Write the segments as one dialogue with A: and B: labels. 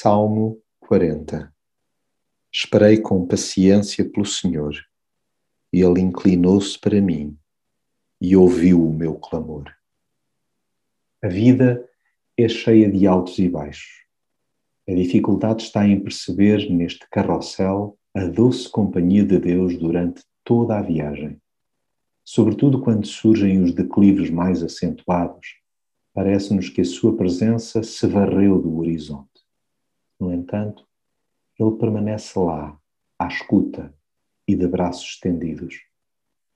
A: Salmo 40 Esperei com paciência pelo Senhor, e Ele inclinou-se para mim e ouviu o meu clamor. A vida é cheia de altos e baixos. A dificuldade está em perceber neste carrossel a doce companhia de Deus durante toda a viagem. Sobretudo quando surgem os declives mais acentuados, parece-nos que a sua presença se varreu do horizonte. Entanto, ele permanece lá, à escuta e de braços estendidos,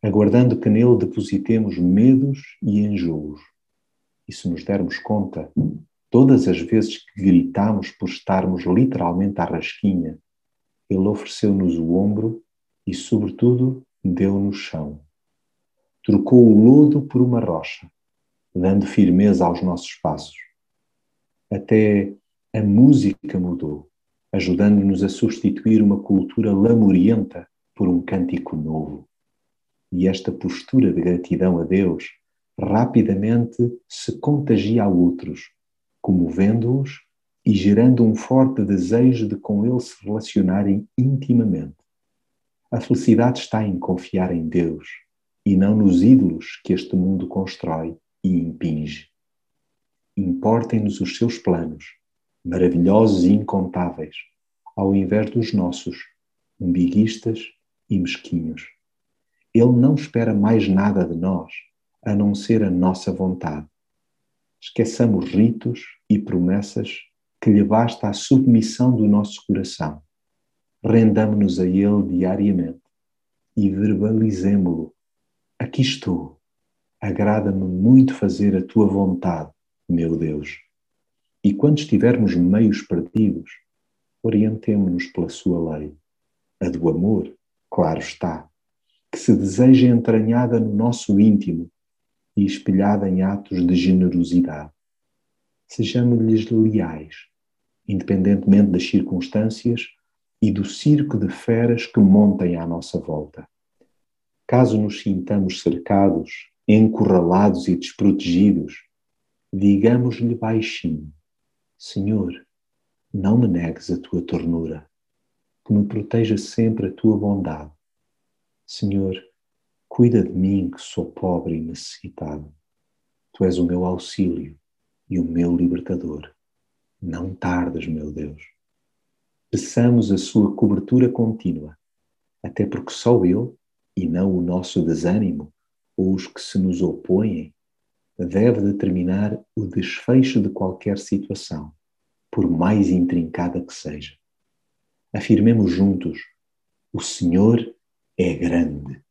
A: aguardando que nele depositemos medos e enjoos. E se nos dermos conta, todas as vezes que gritamos por estarmos literalmente à rasquinha, ele ofereceu-nos o ombro e, sobretudo, deu-nos chão. Trocou o lodo por uma rocha, dando firmeza aos nossos passos. Até a música mudou, ajudando-nos a substituir uma cultura lamurienta por um cântico novo. E esta postura de gratidão a Deus rapidamente se contagia a outros, comovendo-os e gerando um forte desejo de com Ele se relacionarem intimamente. A felicidade está em confiar em Deus e não nos ídolos que este mundo constrói e impinge. Importem-nos os seus planos maravilhosos e incontáveis, ao invés dos nossos, umbiguistas e mesquinhos. Ele não espera mais nada de nós, a não ser a nossa vontade. Esqueçamos ritos e promessas que lhe basta a submissão do nosso coração. Rendamo-nos a Ele diariamente e verbalizemo-lo. Aqui estou. Agrada-me muito fazer a tua vontade, meu Deus. E quando estivermos meios perdidos, orientemo-nos pela sua lei, a do amor, claro está, que se deseja entranhada no nosso íntimo e espelhada em atos de generosidade. Sejamos-lhes leais, independentemente das circunstâncias e do circo de feras que montem à nossa volta. Caso nos sintamos cercados, encurralados e desprotegidos, digamos-lhe baixinho: Senhor, não me negues a tua ternura, que me proteja sempre a tua bondade. Senhor, cuida de mim que sou pobre e necessitado. Tu és o meu auxílio e o meu libertador. Não tardes, meu Deus. Peçamos a sua cobertura contínua, até porque só Ele, e não o nosso desânimo ou os que se nos opõem, deve determinar o desfecho de qualquer situação, por mais intrincada que seja. Afirmemos juntos: o Senhor é grande.